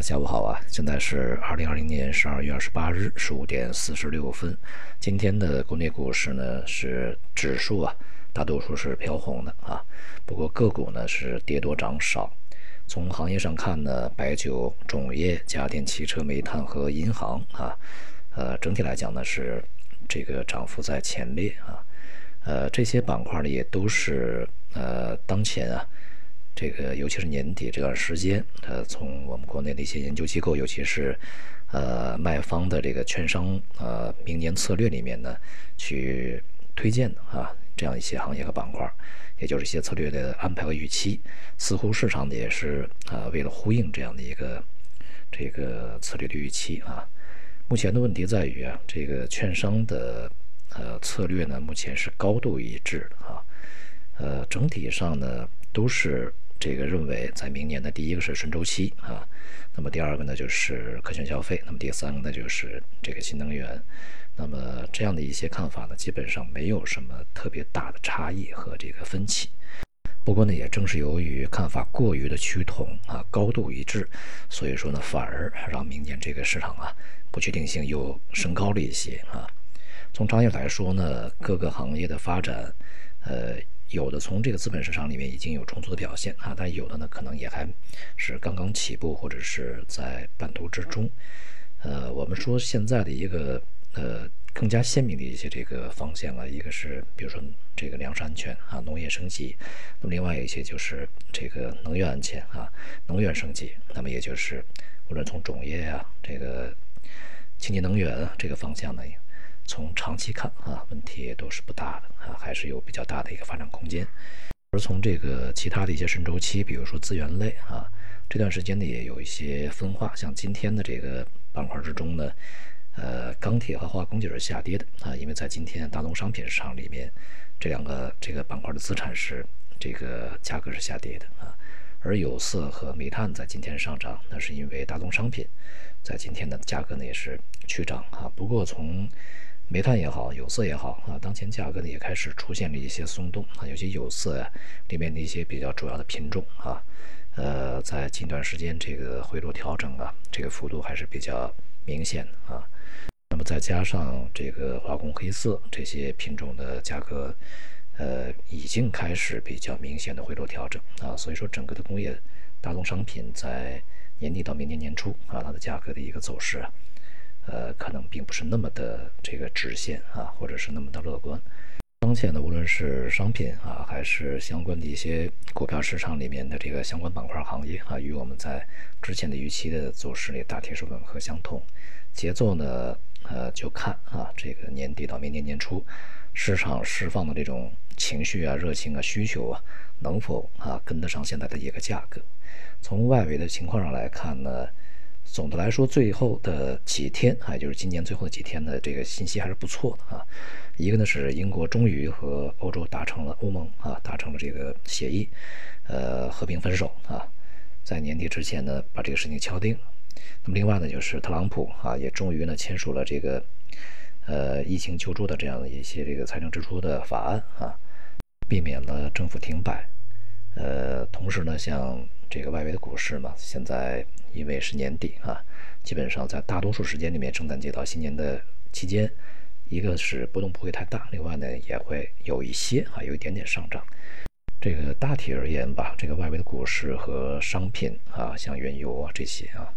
下午好啊！现在是二零二零年十二月二十八日十五点四十六分。今天的国内股市呢是指数啊，大多数是飘红的啊。不过个股呢是跌多涨少。从行业上看呢，白酒、种业、家电、汽车、煤炭和银行啊，呃，整体来讲呢是这个涨幅在前列啊。呃，这些板块呢也都是呃当前啊。这个尤其是年底这段时间，呃，从我们国内的一些研究机构，尤其是呃卖方的这个券商，呃，明年策略里面呢，去推荐的啊，这样一些行业和板块，也就是一些策略的安排和预期，似乎市场也是啊，为了呼应这样的一个这个策略的预期啊。目前的问题在于啊，这个券商的呃策略呢，目前是高度一致的啊，呃，整体上呢都是。这个认为，在明年的第一个是顺周期啊，那么第二个呢就是可选消费，那么第三个呢就是这个新能源，那么这样的一些看法呢，基本上没有什么特别大的差异和这个分歧。不过呢，也正是由于看法过于的趋同啊，高度一致，所以说呢，反而让明年这个市场啊不确定性又升高了一些啊。从长远来说呢，各个行业的发展，呃。有的从这个资本市场里面已经有充足的表现啊，但有的呢可能也还是刚刚起步或者是在半途之中。呃，我们说现在的一个呃更加鲜明的一些这个方向啊，一个是比如说这个粮食安全啊，农业升级；那么另外一些就是这个能源安全啊，能源升级。那么也就是无论从种业啊，这个清洁能源这个方向呢。从长期看啊，问题也都是不大的啊，还是有比较大的一个发展空间。而从这个其他的一些顺周期，比如说资源类啊，这段时间呢也有一些分化。像今天的这个板块之中呢，呃，钢铁和化工就是下跌的啊，因为在今天大宗商品市场里面，这两个这个板块的资产是这个价格是下跌的啊。而有色和煤炭在今天上涨，那是因为大宗商品在今天的价格呢也是趋涨啊。不过从煤炭也好，有色也好啊，当前价格呢也开始出现了一些松动啊，有些有色呀里面的一些比较主要的品种啊，呃，在近段时间这个回落调整啊，这个幅度还是比较明显的啊。那么再加上这个化工黑色这些品种的价格，呃，已经开始比较明显的回落调整啊，所以说整个的工业大宗商品在年底到明年年初啊，它的价格的一个走势啊。呃，可能并不是那么的这个直线啊，或者是那么的乐观。当前呢，无论是商品啊，还是相关的一些股票市场里面的这个相关板块行业啊，与我们在之前的预期的走势里大体是吻合相同。节奏呢，呃，就看啊，这个年底到明年年初，市场释放的这种情绪啊、热情啊、需求啊，能否啊跟得上现在的一个价格？从外围的情况上来看呢？总的来说，最后的几天啊，就是今年最后的几天的这个信息还是不错的啊。一个呢是英国终于和欧洲达成了欧盟啊达成了这个协议，呃，和平分手啊，在年底之前呢把这个事情敲定。那么另外呢就是特朗普啊也终于呢签署了这个呃疫情救助的这样的一些这个财政支出的法案啊，避免了政府停摆。呃，同时呢像这个外围的股市嘛，现在。因为是年底啊，基本上在大多数时间里面，圣诞节到新年的期间，一个是波动不会太大，另外呢也会有一些啊有一点点上涨。这个大体而言吧，这个外围的股市和商品啊，像原油啊这些啊，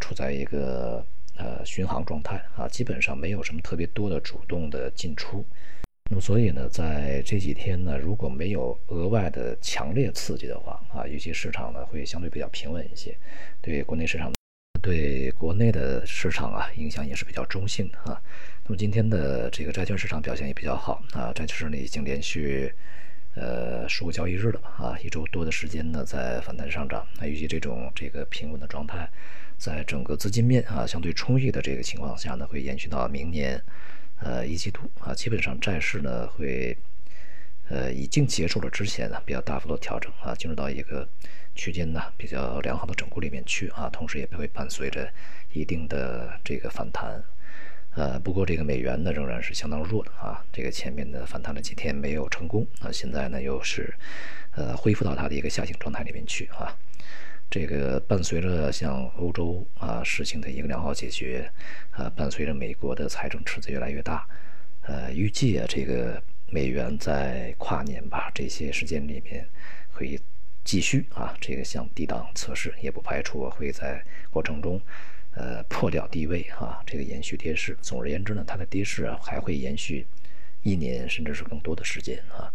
处在一个呃巡航状态啊，基本上没有什么特别多的主动的进出。那么所以呢，在这几天呢，如果没有额外的强烈刺激的话啊，预期市场呢会相对比较平稳一些，对国内市场，对国内的市场啊影响也是比较中性的啊。那么今天的这个债券市场表现也比较好啊，债券市场已经连续呃十五个交易日了啊，一周多的时间呢在反弹上涨。那预计这种这个平稳的状态，在整个资金面啊相对充裕的这个情况下呢，会延续到明年。呃，一季度啊，基本上债市呢会，呃，已经结束了之前呢比较大幅度调整啊，进入到一个区间呢比较良好的整固里面去啊，同时也会伴随着一定的这个反弹。呃，不过这个美元呢仍然是相当弱的啊，这个前面的反弹了几天没有成功啊，现在呢又是呃恢复到它的一个下行状态里面去啊。这个伴随着像欧洲啊事情的一个良好解决，啊，伴随着美国的财政赤字越来越大，呃，预计啊这个美元在跨年吧这些时间里面会继续啊这个向低档测试，也不排除会在过程中呃破掉低位啊这个延续跌势。总而言之呢，它的跌势啊还会延续一年甚至是更多的时间啊。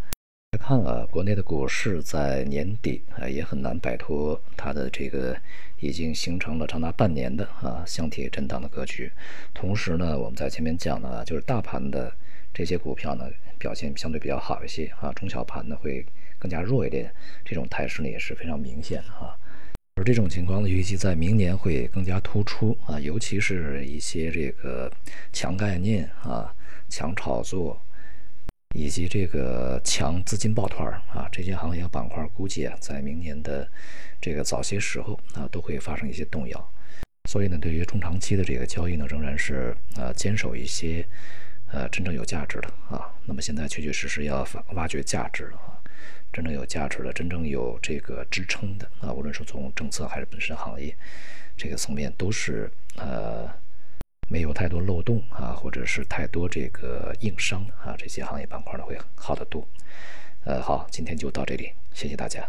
看啊，国内的股市在年底啊也很难摆脱它的这个已经形成了长达半年的啊箱体震荡的格局。同时呢，我们在前面讲的，就是大盘的这些股票呢表现相对比较好一些啊，中小盘呢会更加弱一点，这种态势呢也是非常明显的啊。而这种情况呢，预计在明年会更加突出啊，尤其是一些这个强概念啊、强炒作。以及这个强资金抱团啊，这些行业板块估计啊，在明年的这个早些时候啊，都会发生一些动摇。所以呢，对于中长期的这个交易呢，仍然是呃坚守一些呃真正有价值的啊。那么现在确确实实要挖掘价值了啊，真正有价值的、真正有这个支撑的啊，无论是从政策还是本身行业这个层面，都是呃。没有太多漏洞啊，或者是太多这个硬伤啊，这些行业板块呢会好得多。呃，好，今天就到这里，谢谢大家。